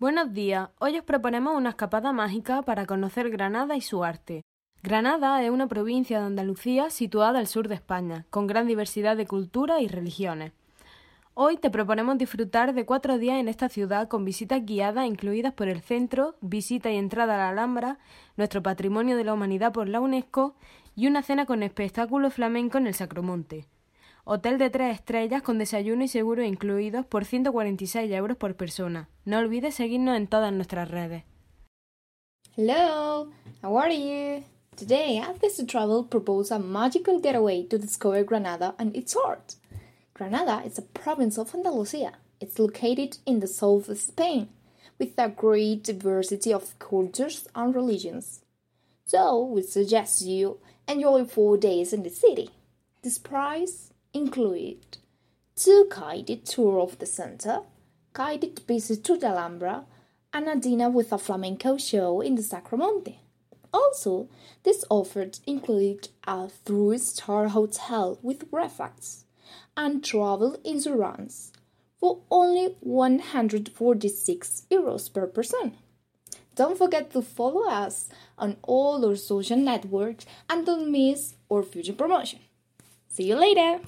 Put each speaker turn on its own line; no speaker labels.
Buenos días, hoy os proponemos una escapada mágica para conocer Granada y su arte. Granada es una provincia de Andalucía situada al sur de España, con gran diversidad de culturas y religiones. Hoy te proponemos disfrutar de cuatro días en esta ciudad con visitas guiadas incluidas por el centro, visita y entrada a la Alhambra, nuestro patrimonio de la humanidad por la UNESCO y una cena con espectáculo flamenco en el Sacromonte. Hotel de tres estrellas con desayuno y seguro incluidos por 146 euros por persona. No olvides seguirnos en todas nuestras redes.
Hello, how are you? Today, Atlas Travel proposes a magical getaway to discover Granada and its art. Granada is a province of Andalusia. It's located in the south of Spain, with a great diversity of cultures and religions. So, we suggest you enjoy four days in the city. This price include two guided tour of the center, guided visit to the Alhambra, and a dinner with a flamenco show in the Sacromonte. Also, this offer included a three-star hotel with breakfast and travel insurance for only 146 euros per person. Don't forget to follow us on all our social networks and don't miss our future promotion. See you later!